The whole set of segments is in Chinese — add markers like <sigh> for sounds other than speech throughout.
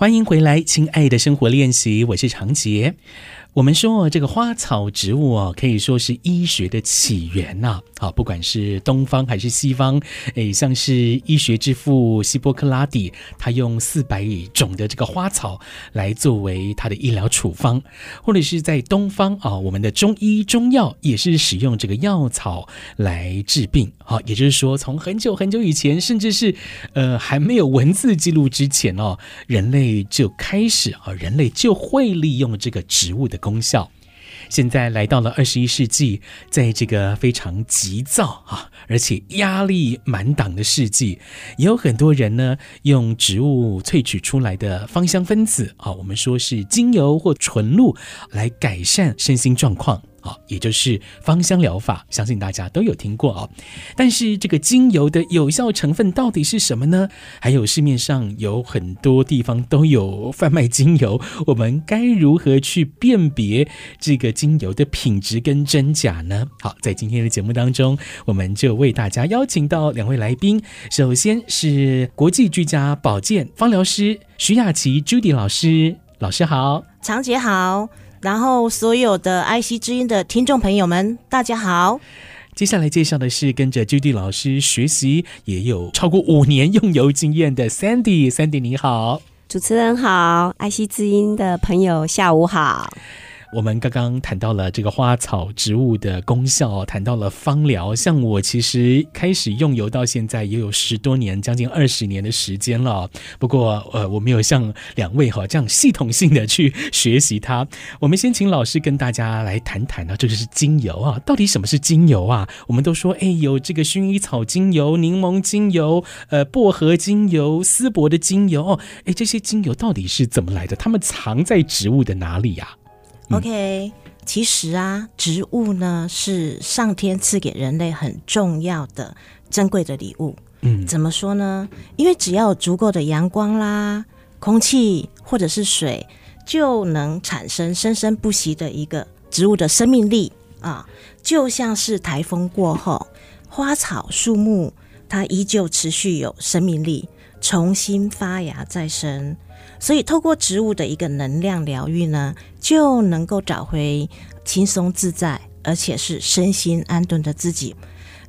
欢迎回来，亲爱的生活练习，我是长杰。我们说这个花草植物哦，可以说是医学的起源呐。好，不管是东方还是西方，诶，像是医学之父希波克拉底，他用四百种的这个花草来作为他的医疗处方，或者是在东方啊，我们的中医中药也是使用这个药草来治病。好，也就是说，从很久很久以前，甚至是呃还没有文字记录之前哦，人类就开始啊，人类就会利用这个植物的功效。现在来到了二十一世纪，在这个非常急躁啊，而且压力满档的世纪，也有很多人呢用植物萃取出来的芳香分子啊，我们说是精油或纯露，来改善身心状况。也就是芳香疗法，相信大家都有听过哦。但是这个精油的有效成分到底是什么呢？还有市面上有很多地方都有贩卖精油，我们该如何去辨别这个精油的品质跟真假呢？好，在今天的节目当中，我们就为大家邀请到两位来宾，首先是国际居家保健芳疗师徐雅琪 Judy 老师，老师好，长洁好。然后，所有的爱惜之音的听众朋友们，大家好。接下来介绍的是跟着 Judy 老师学习，也有超过五年用油经验的 Sandy。Sandy 你好，主持人好爱惜之音的朋友下午好。我们刚刚谈到了这个花草植物的功效，谈到了芳疗。像我其实开始用油到现在也有十多年，将近二十年的时间了。不过，呃，我没有像两位哈这样系统性的去学习它。我们先请老师跟大家来谈谈呢，这个是精油啊，到底什么是精油啊？我们都说，哎，有这个薰衣草精油、柠檬精油、呃，薄荷精油、丝柏的精油，哦，哎，这些精油到底是怎么来的？它们藏在植物的哪里呀？OK，其实啊，植物呢是上天赐给人类很重要的、珍贵的礼物。嗯，怎么说呢？因为只要有足够的阳光啦、空气或者是水，就能产生生生不息的一个植物的生命力啊。就像是台风过后，花草树木它依旧持续有生命力，重新发芽再生。所以，透过植物的一个能量疗愈呢，就能够找回轻松自在，而且是身心安顿的自己。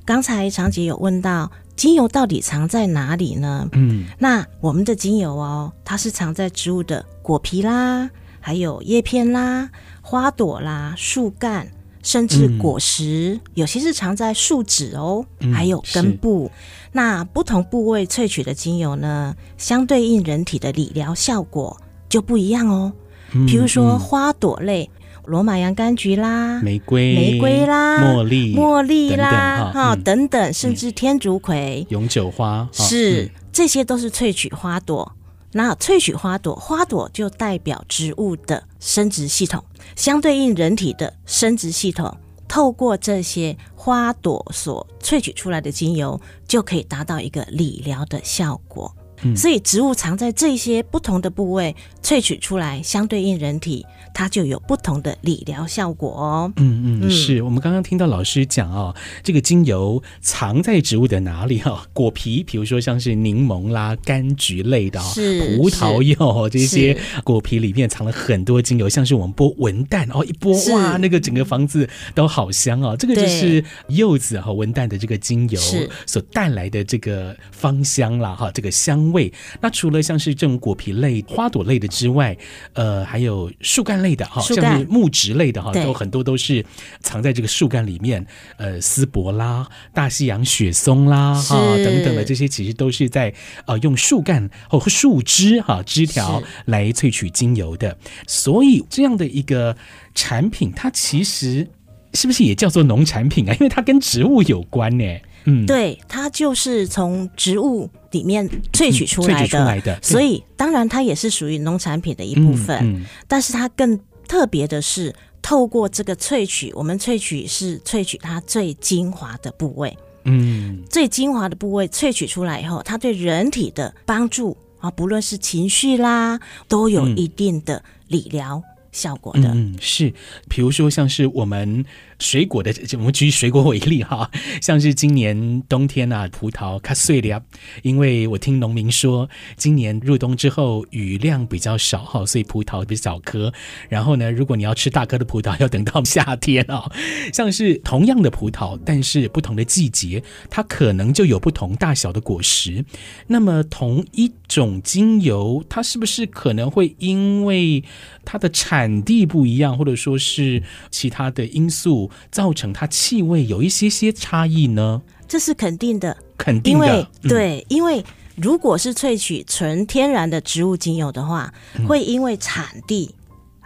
刚才常姐有问到，精油到底藏在哪里呢？嗯，那我们的精油哦，它是藏在植物的果皮啦，还有叶片啦、花朵啦、树干。甚至果实，嗯、有些是藏在树脂哦，嗯、还有根部。那不同部位萃取的精油呢，相对应人体的理疗效果就不一样哦。嗯、比如说花朵类，罗马洋甘菊啦，玫瑰、玫瑰啦，茉莉、茉莉啦，哈、嗯、等等，甚至天竺葵、永久花，是、嗯、这些都是萃取花朵。那萃取花朵，花朵就代表植物的生殖系统，相对应人体的生殖系统，透过这些花朵所萃取出来的精油，就可以达到一个理疗的效果。嗯，所以植物藏在这些不同的部位萃取出来，相对应人体。它就有不同的理疗效果哦。嗯嗯，是我们刚刚听到老师讲哦，这个精油藏在植物的哪里哈？<laughs> 果皮，比如说像是柠檬啦、柑橘类的，是葡萄柚这些果皮里面藏了很多精油，像是我们剥文旦哦，一剥哇，那个整个房子都好香哦。这个就是柚子和文旦的这个精油所带来的这个芳香啦哈，这个香味。那除了像是这种果皮类、花朵类的之外，呃，还有树干。类的哈，像是木质类的哈，都很多都是藏在这个树干里面。呃，丝柏啦、大西洋雪松啦哈等等的这些，其实都是在呃用树干或树枝哈枝条来萃取精油的。所以这样的一个产品，它其实是不是也叫做农产品啊？因为它跟植物有关呢。嗯，对，它就是从植物里面萃取出来的，嗯、出来的，所以当然它也是属于农产品的一部分。嗯嗯、但是它更特别的是，透过这个萃取，我们萃取是萃取它最精华的部位。嗯，最精华的部位萃取出来以后，它对人体的帮助啊，不论是情绪啦，都有一定的理疗效果的。嗯，是，比如说像是我们。水果的，我们举水果为例哈，<laughs> 像是今年冬天啊，葡萄卡碎了，因为我听农民说，今年入冬之后雨量比较少哈，所以葡萄比较小颗。然后呢，如果你要吃大颗的葡萄，要等到夏天啊。<laughs> 像是同样的葡萄，但是不同的季节，它可能就有不同大小的果实。那么同一种精油，它是不是可能会因为它的产地不一样，或者说是其他的因素，造成它气味有一些些差异呢？这是肯定的，肯定的。因为对，因为如果是萃取纯天然的植物精油的话，嗯、会因为产地，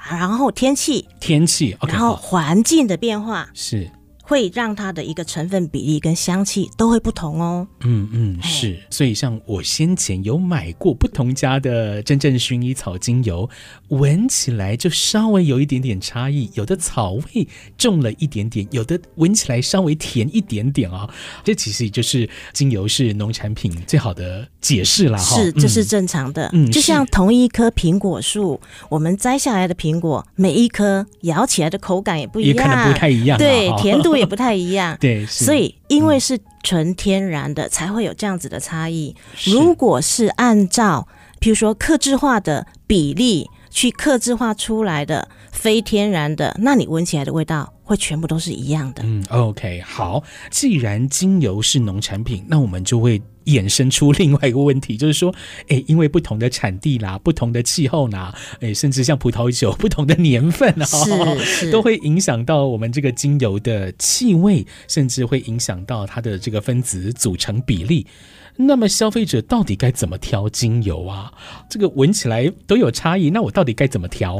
然后天气、天气，okay, 然后环境的变化是。会让它的一个成分比例跟香气都会不同哦。嗯嗯，是。所以像我先前有买过不同家的真正薰衣草精油，闻起来就稍微有一点点差异，有的草味重了一点点，有的闻起来稍微甜一点点啊、哦。这其实就是精油是农产品最好的解释了哈。是，这是正常的。嗯，就像同一棵苹果树，我们摘下来的苹果，每一颗咬起来的口感也不一样，也可能不太一样。对，甜度。也不太一样，对，所以因为是纯天然的，才会有这样子的差异。如果是按照，比如说克制化的比例去克制化出来的非天然的，那你闻起来的味道会全部都是一样的。嗯，OK，好，既然精油是农产品，那我们就会。衍生出另外一个问题，就是说，<laughs> 哎，因为不同的产地啦，不同的气候啦，哎，甚至像葡萄酒 <laughs> 不同的年份啊，<laughs> 都会影响到我们这个精油的气味，甚至会影响到它的这个分子组成比例。那么消费者到底该怎么挑精油啊？这个闻起来都有差异，那我到底该怎么挑？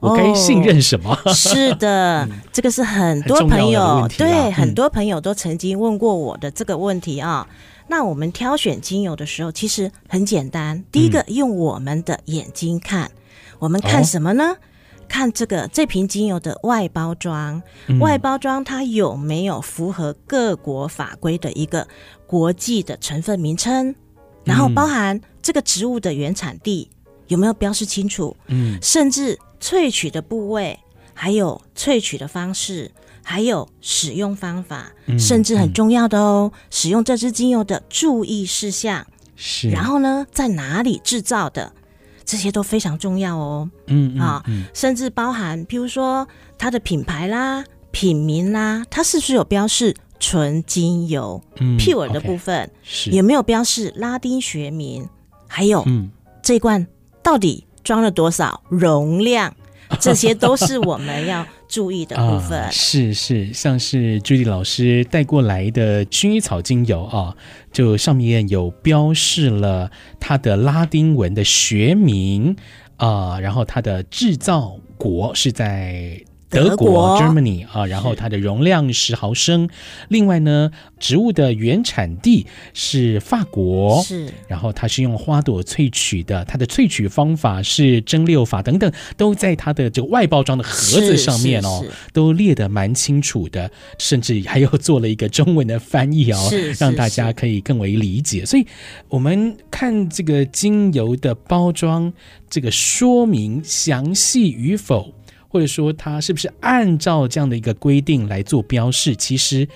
我该信任什么？哦、是的，这个是很多朋友对、嗯、很多朋友都曾经问过我的这个问题啊。那我们挑选精油的时候，其实很简单。第一个，用我们的眼睛看，嗯、我们看什么呢？哦、看这个这瓶精油的外包装，嗯、外包装它有没有符合各国法规的一个国际的成分名称？然后包含这个植物的原产地有没有标示清楚？嗯，甚至萃取的部位，还有萃取的方式。还有使用方法，甚至很重要的哦，使用这支精油的注意事项是。然后呢，在哪里制造的，这些都非常重要哦。嗯啊，甚至包含，譬如说它的品牌啦、品名啦，它是不是有标示纯精油、嗯、pure 的部分？有没有标示拉丁学名？还有，嗯、这一罐到底装了多少容量？<laughs> 这些都是我们要注意的部分。啊、是是，像是 Judy 老师带过来的薰衣草精油啊，就上面有标示了它的拉丁文的学名啊，然后它的制造国是在。德国 Germany 啊，然后它的容量十毫升。另外呢，植物的原产地是法国，是。然后它是用花朵萃取的，它的萃取方法是蒸馏法等等，都在它的这个外包装的盒子上面哦，都列得蛮清楚的，甚至还有做了一个中文的翻译哦，让大家可以更为理解。所以我们看这个精油的包装，这个说明详细与否。或者说，它是不是按照这样的一个规定来做标示？其实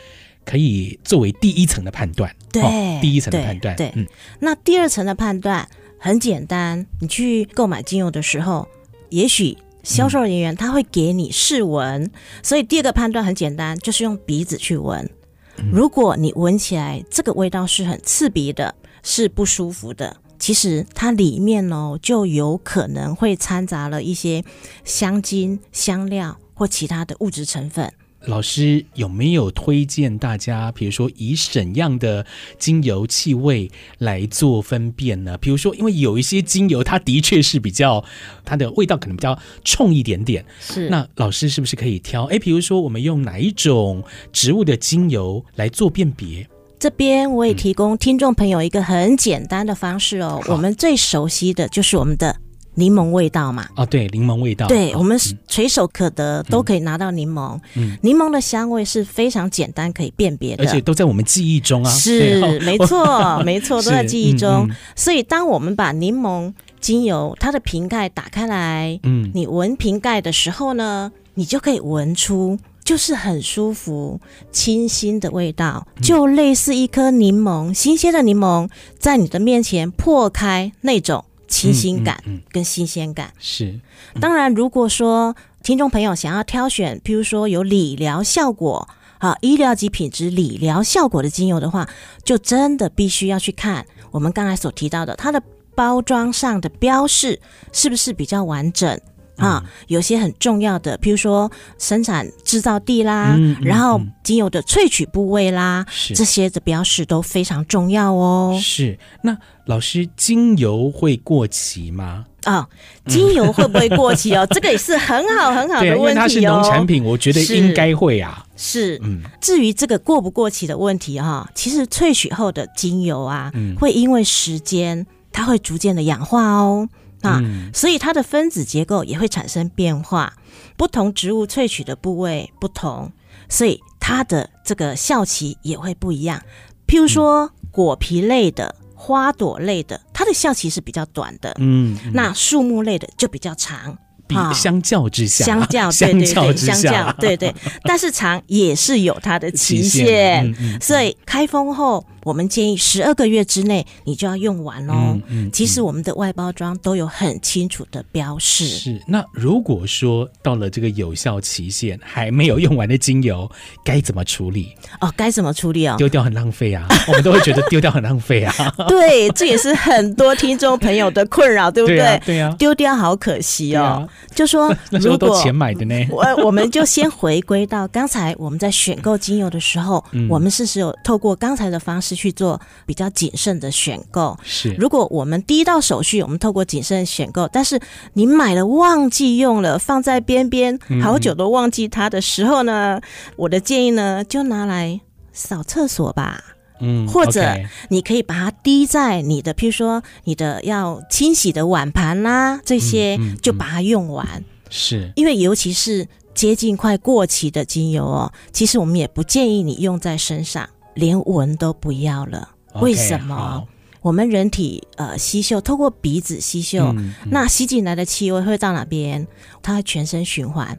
可以作为第一层的判断。对，哦、第一层的判断。对，嗯。那第二层的判断很简单，你去购买精油的时候，也许销售人员他会给你试闻，嗯、所以第二个判断很简单，就是用鼻子去闻。嗯、如果你闻起来这个味道是很刺鼻的，是不舒服的。其实它里面哦，就有可能会掺杂了一些香精、香料或其他的物质成分。老师有没有推荐大家，比如说以怎样的精油气味来做分辨呢？比如说，因为有一些精油，它的确是比较它的味道可能比较冲一点点。是，那老师是不是可以挑？哎，比如说我们用哪一种植物的精油来做辨别？这边我也提供听众朋友一个很简单的方式哦，嗯、我们最熟悉的就是我们的柠檬味道嘛。啊，对，柠檬味道。对，哦、我们随手可得，嗯、都可以拿到柠檬。嗯，柠檬的香味是非常简单可以辨别的，而且都在我们记忆中啊。是，没错，<laughs> 没错，都在记忆中。嗯嗯、所以，当我们把柠檬精油它的瓶盖打开来，嗯，你闻瓶盖的时候呢，你就可以闻出就是很舒服、清新的味道，就类似一颗柠檬，新鲜的柠檬在你的面前破开那种清新感跟新鲜感。是，当然，如果说听众朋友想要挑选，譬如说有理疗效果、啊医疗级品质理疗效果的精油的话，就真的必须要去看我们刚才所提到的它的包装上的标示是不是比较完整。啊，有些很重要的，譬如说生产制造地啦，然后精油的萃取部位啦，是这些的标识都非常重要哦。是，那老师，精油会过期吗？啊、哦，精油会不会过期哦？<laughs> 这个也是很好很好的问题哦。因为它是农产品，我觉得应该会啊。是，嗯。至于这个过不过期的问题哈，其实萃取后的精油啊，嗯、会因为时间，它会逐渐的氧化哦。啊，所以它的分子结构也会产生变化，不同植物萃取的部位不同，所以它的这个效期也会不一样。譬如说果皮类的、花朵类的，它的效期是比较短的，嗯，那树木类的就比较长。比相较之下，相较对对对，相较对对，<laughs> 但是长也是有它的期限，嗯嗯、所以开封后。我们建议十二个月之内你就要用完哦。嗯嗯、其实我们的外包装都有很清楚的标示。是。那如果说到了这个有效期限还没有用完的精油，该怎么处理？哦，该怎么处理哦？丢掉很浪费啊！<laughs> 我们都会觉得丢掉很浪费啊。<laughs> 对，这也是很多听众朋友的困扰，对不对？对呀、啊。对啊、丢掉好可惜哦。啊、就说 <laughs> 那时候都钱买的呢。我我们就先回归到刚才我们在选购精油的时候，嗯、我们是是有透过刚才的方式。去做比较谨慎的选购。是，如果我们第一道手续，我们透过谨慎选购，但是你买了忘记用了，放在边边好久都忘记它的时候呢，嗯、我的建议呢，就拿来扫厕所吧。嗯，或者你可以把它滴在你的，譬如说你的要清洗的碗盘啦，这些就把它用完。嗯嗯嗯、是，因为尤其是接近快过期的精油哦，其实我们也不建议你用在身上。连闻都不要了，为什么我们人体呃吸嗅，透过鼻子吸嗅，那吸进来的气味会到哪边？它会全身循环，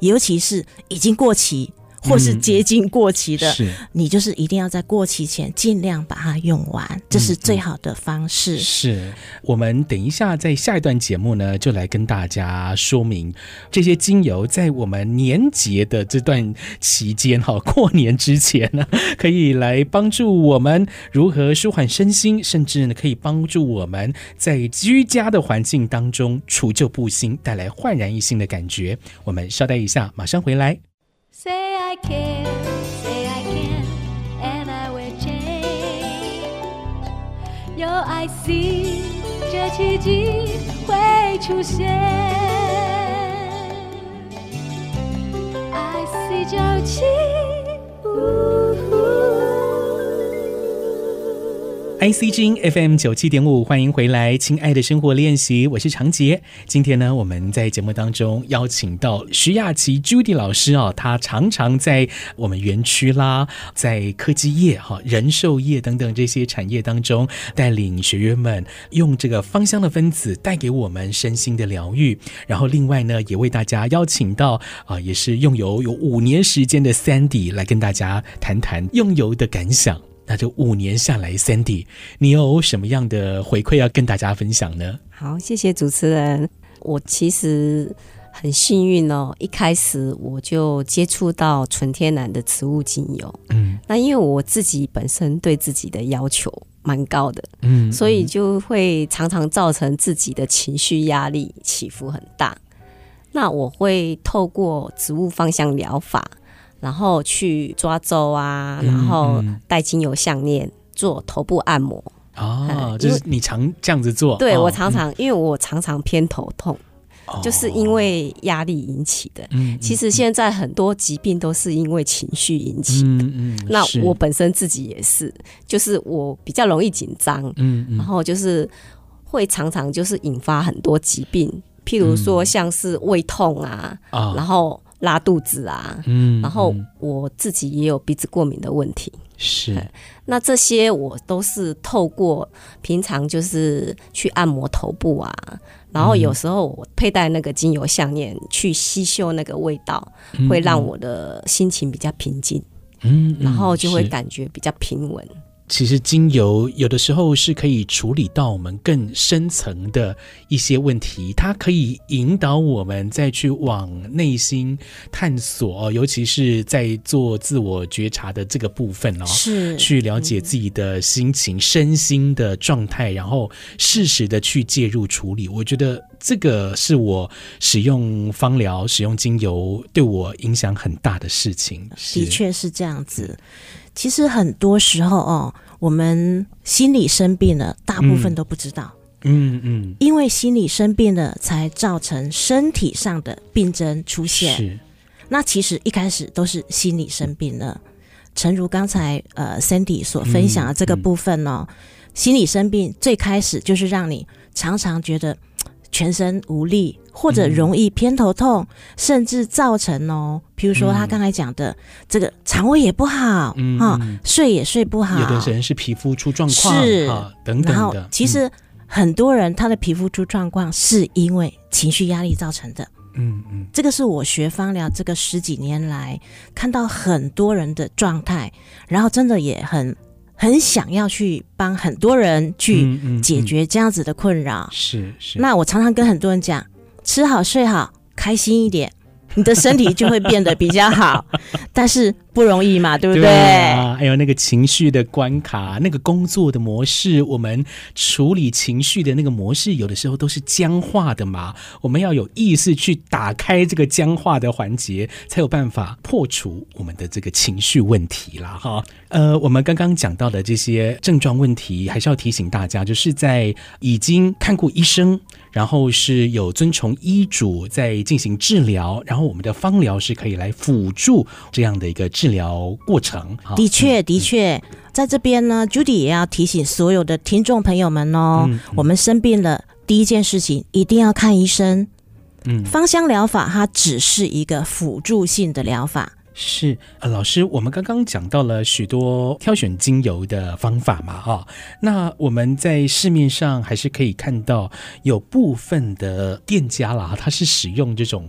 尤其是已经过期。或是接近过期的，嗯、是你就是一定要在过期前尽量把它用完，这是最好的方式。嗯、是我们等一下在下一段节目呢，就来跟大家说明这些精油在我们年节的这段期间哈，<laughs> 过年之前呢，<laughs> 可以来帮助我们如何舒缓身心，甚至呢可以帮助我们在居家的环境当中除旧布新，带来焕然一新的感觉。我们稍待一下，马上回来。Say I can, say I can, and I will change. Your I see，这奇迹会出现。I see 九七。I C G F M 九七点五，欢迎回来，亲爱的生活练习，我是长杰。今天呢，我们在节目当中邀请到徐雅琪 Judy 老师啊，她常常在我们园区啦，在科技业哈、人寿业等等这些产业当中，带领学员们用这个芳香的分子带给我们身心的疗愈。然后另外呢，也为大家邀请到啊，也是用油有五年时间的 Sandy 来跟大家谈谈用油的感想。那这五年下来，Sandy，你有什么样的回馈要跟大家分享呢？好，谢谢主持人。我其实很幸运哦，一开始我就接触到纯天然的植物精油。嗯，那因为我自己本身对自己的要求蛮高的，嗯，所以就会常常造成自己的情绪压力起伏很大。那我会透过植物芳香疗法。然后去抓周啊，然后戴精油项链做头部按摩啊，嗯、就是你常这样子做？对，我常常，因为我常常偏头痛，哦、就是因为压力引起的。嗯，其实现在很多疾病都是因为情绪引起的。嗯嗯，那我本身自己也是，就是我比较容易紧张，嗯，然后就是会常常就是引发很多疾病，譬如说像是胃痛啊，嗯、然后。拉肚子啊，嗯，然后我自己也有鼻子过敏的问题，是，那这些我都是透过平常就是去按摩头部啊，然后有时候我佩戴那个精油项链去吸嗅那个味道，嗯、会让我的心情比较平静，嗯，然后就会感觉比较平稳。其实精油有的时候是可以处理到我们更深层的一些问题，它可以引导我们再去往内心探索，尤其是在做自我觉察的这个部分哦，是去了解自己的心情、嗯、身心的状态，然后适时的去介入处理。我觉得这个是我使用芳疗、使用精油对我影响很大的事情。的确是这样子。其实很多时候哦，我们心理生病了，大部分都不知道。嗯嗯，因为心理生病了，才造成身体上的病症出现。是，那其实一开始都是心理生病了。诚如刚才呃 Sandy 所分享的这个部分哦，心理生病最开始就是让你常常觉得全身无力。或者容易偏头痛，嗯、甚至造成哦，譬如说他刚才讲的、嗯、这个肠胃也不好，嗯，哈，睡也睡不好。有的人是皮肤出状况，是啊，等等的。然后其实很多人他的皮肤出状况是因为情绪压力造成的。嗯嗯，这个是我学芳疗这个十几年来看到很多人的状态，然后真的也很很想要去帮很多人去解决这样子的困扰。是是。那我常常跟很多人讲。吃好睡好，开心一点，你的身体就会变得比较好。<laughs> 但是不容易嘛，对不对？对啊，还有那个情绪的关卡，那个工作的模式，我们处理情绪的那个模式，有的时候都是僵化的嘛。我们要有意识去打开这个僵化的环节，才有办法破除我们的这个情绪问题啦。哈，呃，我们刚刚讲到的这些症状问题，还是要提醒大家，就是在已经看过医生。然后是有遵从医嘱在进行治疗，然后我们的方疗是可以来辅助这样的一个治疗过程。的确，的确，在这边呢，Judy 也要提醒所有的听众朋友们哦，嗯嗯、我们生病了，第一件事情一定要看医生。嗯，芳香疗法它只是一个辅助性的疗法。是，呃，老师，我们刚刚讲到了许多挑选精油的方法嘛，哈，那我们在市面上还是可以看到有部分的店家啦，它是使用这种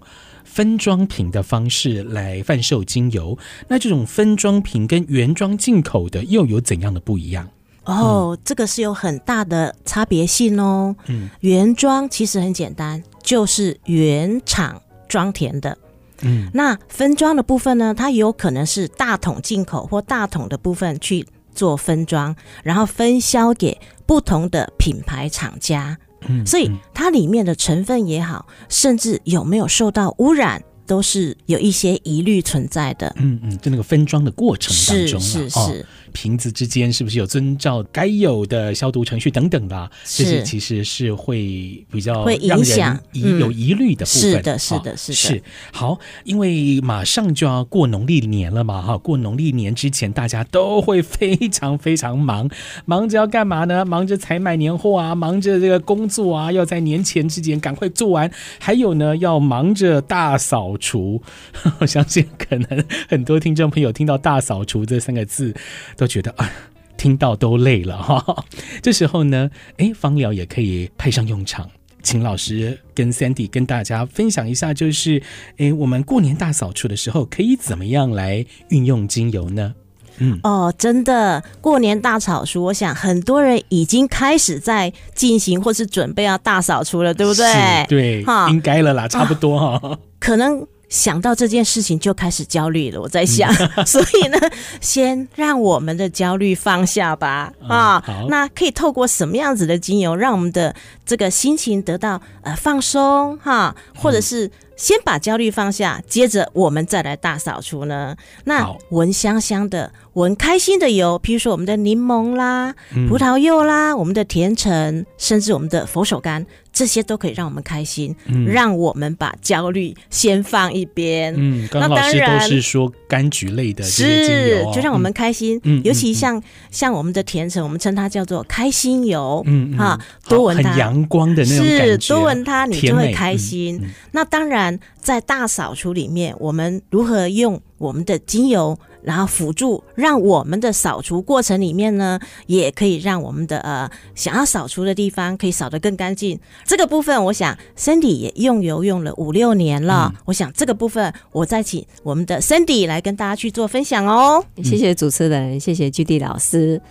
分装瓶的方式来贩售精油。那这种分装瓶跟原装进口的又有怎样的不一样？哦，嗯、这个是有很大的差别性哦。嗯，原装其实很简单，就是原厂装填的。嗯，那分装的部分呢，它有可能是大桶进口或大桶的部分去做分装，然后分销给不同的品牌厂家。嗯，所以它里面的成分也好，甚至有没有受到污染，都是有一些疑虑存在的。嗯嗯，就那个分装的过程当中，是是是。哦瓶子之间是不是有遵照该有的消毒程序等等的？这些其实是会比较会影响疑有疑虑的部分。是的，是的，是的。是好，因为马上就要过农历年了嘛，哈，过农历年之前，大家都会非常非常忙，忙着要干嘛呢？忙着采买年货啊，忙着这个工作啊，要在年前之前赶快做完。还有呢，要忙着大扫除。<laughs> 我相信可能很多听众朋友听到“大扫除”这三个字都。觉得啊，听到都累了哈。<laughs> 这时候呢，哎，芳疗也可以派上用场。请老师跟 Sandy 跟大家分享一下，就是哎，我们过年大扫除的时候，可以怎么样来运用精油呢？嗯，哦，真的，过年大扫除，我想很多人已经开始在进行或是准备要大扫除了，对不对？对，哈，应该了啦，差不多哈，哦，可能。想到这件事情就开始焦虑了，我在想，<laughs> 所以呢，先让我们的焦虑放下吧，啊，那可以透过什么样子的精油，让我们的这个心情得到呃放松哈，或者是。先把焦虑放下，接着我们再来大扫除呢。那闻香香的、闻开心的油，譬如说我们的柠檬啦、嗯、葡萄柚啦、我们的甜橙，甚至我们的佛手柑，这些都可以让我们开心，嗯、让我们把焦虑先放一边。嗯，刚刚老师都是说柑橘类的是就让我们开心。嗯，尤其像、嗯、像我们的甜橙，我们称它叫做开心油。嗯啊，多闻它，很阳光的那种感觉，是多闻它，你就会开心。那当然。在大扫除里面，我们如何用我们的精油然后辅助让我们的扫除过程里面呢，也可以让我们的呃想要扫除的地方可以扫得更干净。这个部分，我想 Cindy 也用油用了五六年了。嗯、我想这个部分，我再请我们的 Cindy 来跟大家去做分享哦。谢谢主持人，谢谢 Judy 老师。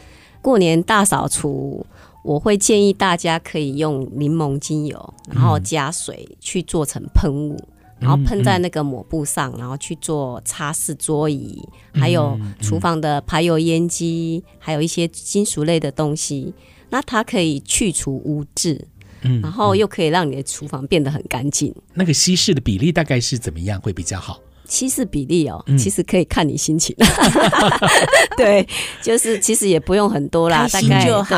过年大扫除，我会建议大家可以用柠檬精油，然后加水去做成喷雾。然后喷在那个抹布上，然后去做擦拭桌椅，还有厨房的排油烟机，还有一些金属类的东西。那它可以去除污渍，嗯，然后又可以让你的厨房变得很干净。那个稀释的比例大概是怎么样会比较好？稀释比例哦，其实可以看你心情。<laughs> 对，就是其实也不用很多啦，大概就好。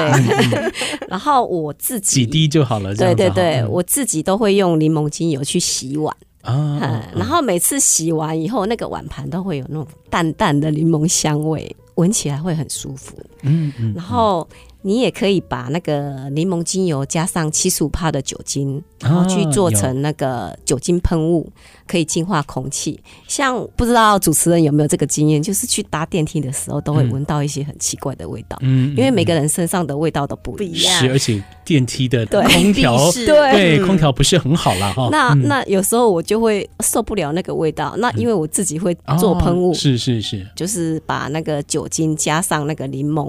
<laughs> 然后我自己几滴就好了。对对对，我自己都会用柠檬精油去洗碗。啊、嗯，然后每次洗完以后，那个碗盘都会有那种淡淡的柠檬香味，闻起来会很舒服。嗯嗯，然后。你也可以把那个柠檬精油加上七十五帕的酒精，然后去做成那个酒精喷雾，可以净化空气。像不知道主持人有没有这个经验，就是去搭电梯的时候，都会闻到一些很奇怪的味道。嗯，因为每个人身上的味道都不一样。是，而且电梯的空调 <laughs> 对，对空调不是很好啦。哈。那那有时候我就会受不了那个味道。那因为我自己会做喷雾，是是是，就是把那个酒精加上那个柠檬，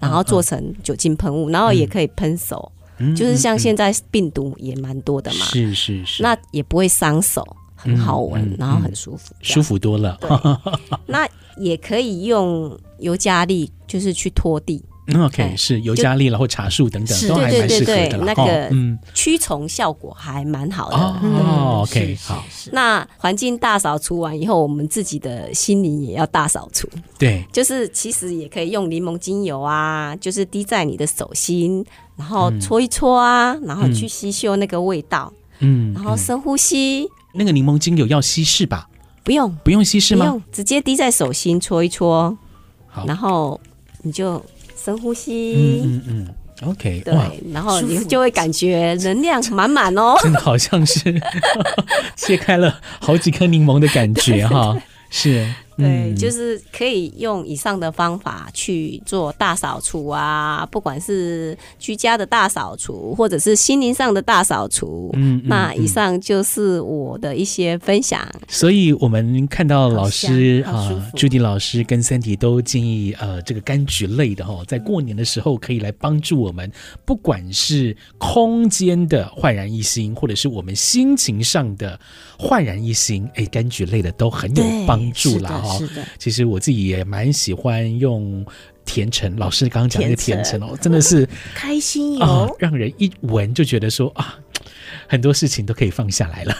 然后做成。酒精喷雾，然后也可以喷手，嗯、就是像现在病毒也蛮多的嘛，是是是，那也不会伤手，很好闻，嗯、然后很舒服，舒服多了。对，<laughs> 那也可以用尤加利，就是去拖地。OK，是尤加利，然后茶树等等，都还蛮适合的。那个驱虫效果还蛮好的。哦，OK，好。那环境大扫除完以后，我们自己的心灵也要大扫除。对，就是其实也可以用柠檬精油啊，就是滴在你的手心，然后搓一搓啊，然后去吸嗅那个味道。嗯，然后深呼吸。那个柠檬精油要稀释吧？不用，不用稀释吗？不用，直接滴在手心搓一搓。好，然后你就。深呼吸，嗯嗯嗯，OK，对，然后你就会感觉能量满满哦，真的好像是 <laughs> 切开了好几颗柠檬的感觉哈，<laughs> 是。对，就是可以用以上的方法去做大扫除啊，不管是居家的大扫除，或者是心灵上的大扫除。嗯，那以上就是我的一些分享。所以我们看到老师啊，Judy 老师跟 Sandy 都建议，呃，这个柑橘类的哈，在过年的时候可以来帮助我们，不管是空间的焕然一新，或者是我们心情上的焕然一新，哎，柑橘类的都很有帮助啦。是的，其实我自己也蛮喜欢用甜橙。老师刚刚讲那个甜橙哦，真的是开心哦，让人一闻就觉得说啊，很多事情都可以放下来了。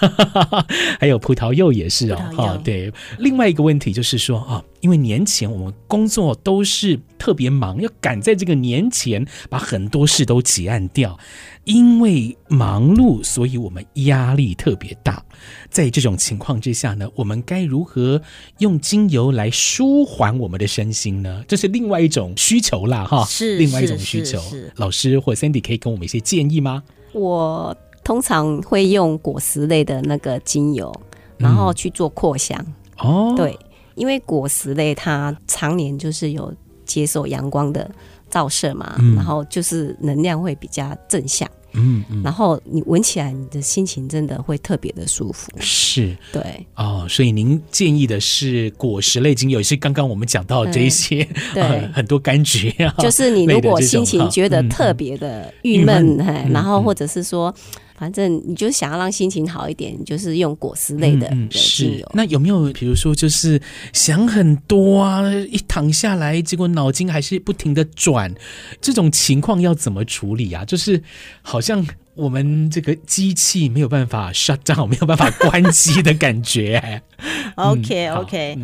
<laughs> 还有葡萄柚也是哦，哈，对。另外一个问题就是说啊，因为年前我们工作都是特别忙，要赶在这个年前把很多事都结案掉。因为忙碌，所以我们压力特别大。在这种情况之下呢，我们该如何用精油来舒缓我们的身心呢？这是另外一种需求啦，哈，是另外一种需求。老师或 Sandy 可以给我们一些建议吗？我通常会用果实类的那个精油，然后去做扩香。哦、嗯，对，因为果实类它常年就是有接受阳光的照射嘛，嗯、然后就是能量会比较正向。嗯，嗯，然后你闻起来，你的心情真的会特别的舒服。是，对，哦，所以您建议的是果实类精油，也是刚刚我们讲到这一些，嗯、<laughs> 对、呃，很多柑橘啊，就是你如果心情觉得特别的郁闷，然后或者是说。反正你就想要让心情好一点，就是用果实类的精油。那有没有比如说，就是想很多啊，一躺下来，结果脑筋还是不停的转，这种情况要怎么处理啊？就是好像我们这个机器没有办法 shut down，没有办法关机的感觉。<laughs> OK OK，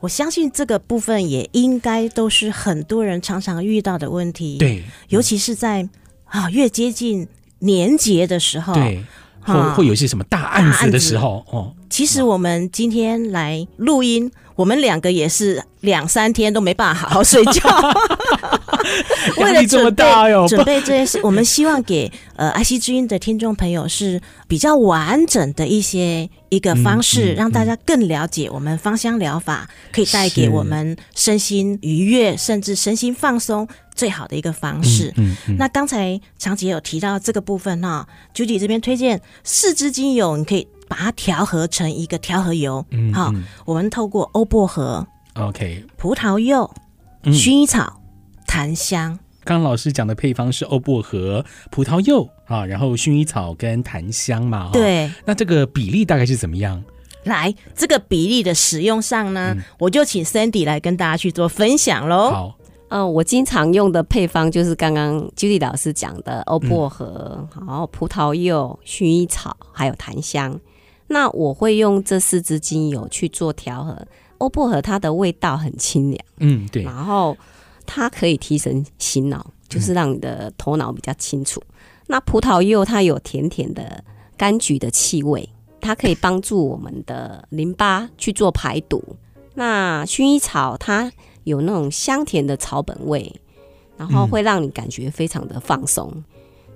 我相信这个部分也应该都是很多人常常遇到的问题。对，尤其是在啊越接近。年节的时候，对，会会有一些什么大案子的时候，哦，其实我们今天来录音，我们两个也是两三天都没办法好好睡觉。<laughs> 为了准备准备这件事，我们希望给呃爱惜之音的听众朋友是比较完整的一些一个方式，让大家更了解我们芳香疗法可以带给我们身心愉悦，甚至身心放松最好的一个方式。那刚才长姐有提到这个部分哈，Judy 这边推荐四支精油，你可以。把它调和成一个调和油，嗯，好，我们透过欧薄荷，OK，葡萄柚、薰衣草、檀香。刚刚老师讲的配方是欧薄荷、葡萄柚啊，然后薰衣草跟檀香嘛，对。那这个比例大概是怎么样？来，这个比例的使用上呢，嗯、我就请 Sandy 来跟大家去做分享喽。好。嗯、呃，我经常用的配方就是刚刚 Judy 老师讲的欧薄荷，然后、嗯、葡萄柚、薰衣草还有檀香。那我会用这四支精油去做调和。欧薄荷它的味道很清凉，嗯，对。然后它可以提神醒脑，就是让你的头脑比较清楚。嗯、那葡萄柚它有甜甜的柑橘的气味，它可以帮助我们的淋巴去做排毒。那薰衣草它有那种香甜的草本味，然后会让你感觉非常的放松。嗯、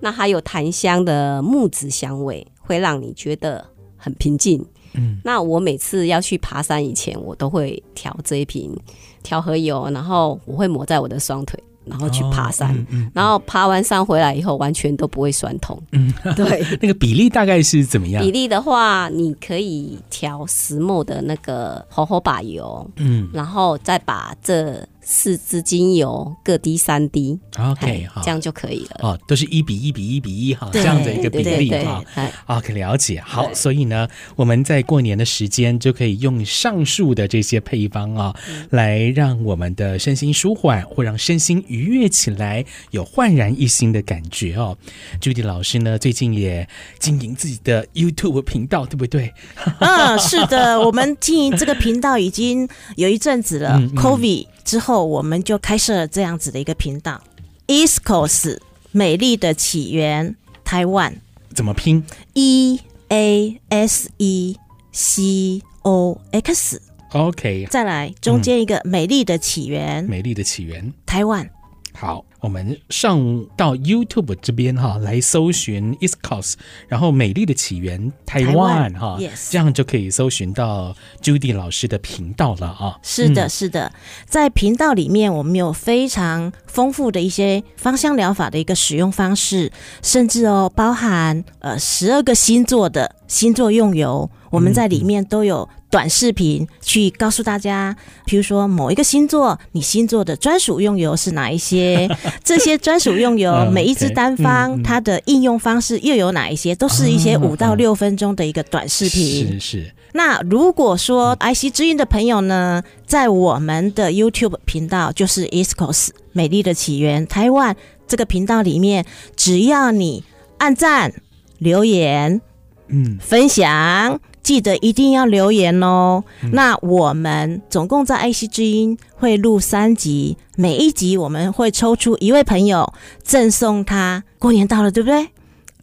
那还有檀香的木质香味，会让你觉得。很平静，嗯，那我每次要去爬山以前，我都会调这一瓶调和油，然后我会抹在我的双腿，然后去爬山，哦嗯嗯、然后爬完山回来以后，完全都不会酸痛。嗯，对，<laughs> 那个比例大概是怎么样？比例的话，你可以调十 ml 的那个火火把油，嗯，然后再把这。四支精油各滴三滴，OK，好，这样就可以了。哦，都是一比一比一比一哈，这样的一个比例哈。OK，了解。好，所以呢，我们在过年的时间就可以用上述的这些配方啊，来让我们的身心舒缓，或让身心愉悦起来，有焕然一新的感觉哦。Judy 老师呢，最近也经营自己的 YouTube 频道，对不对？嗯，是的，我们经营这个频道已经有一阵子了，COVID。之后，我们就开设了这样子的一个频道，East-Coast 美丽的起源台湾怎么拼？E A S E C O X。OK，再来中间一个美丽的起源，美丽的起源台湾。好。我们上到 YouTube 这边哈，来搜寻 East Coast，然后美丽的起源台湾哈，这样就可以搜寻到 Judy 老师的频道了啊。是的，是的，在频道里面，我们有非常丰富的一些芳香疗法的一个使用方式，甚至哦，包含呃十二个星座的星座用油，我们在里面都有。短视频去告诉大家，比如说某一个星座，你星座的专属用油是哪一些？<laughs> 这些专属用油，每一支单方它的应用方式又有哪一些？都是一些五到六分钟的一个短视频。是是。那如果说 IC 之音的朋友呢，在我们的 YouTube 频道，就是 Coast 美丽的起源台湾这个频道里面，只要你按赞、留言、嗯、分享。记得一定要留言哦。嗯、那我们总共在爱惜之音会录三集，每一集我们会抽出一位朋友，赠送他。过年到了，对不对？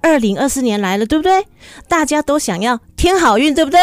二零二四年来了，对不对？大家都想要添好运，对不对？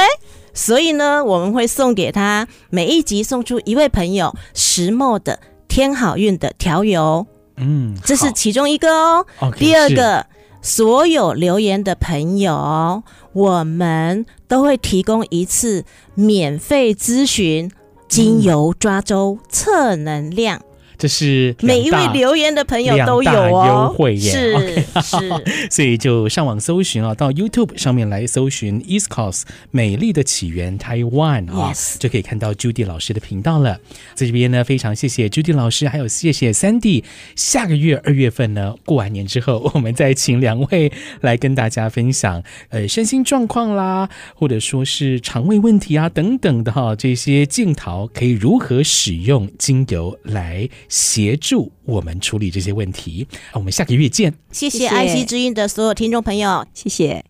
所以呢，我们会送给他每一集送出一位朋友十 ml 的添好运的调油。嗯，这是其中一个哦。Okay, 第二个，所有留言的朋友。我们都会提供一次免费咨询，精油抓周测能量。这是每一位留言的朋友都有哦，优惠耶，是 okay, 是，<laughs> 所以就上网搜寻啊，到 YouTube 上面来搜寻 East Coast 美丽的起源台湾啊，Yes. 就可以看到 Judy 老师的频道了。在这边呢，非常谢谢 Judy 老师，还有谢谢 Sandy。下个月二月份呢，过完年之后，我们再请两位来跟大家分享，呃，身心状况啦，或者说是肠胃问题啊等等的哈，这些镜头可以如何使用精油来。协助我们处理这些问题，我们下个月见。谢谢爱惜之音的所有听众朋友，谢谢。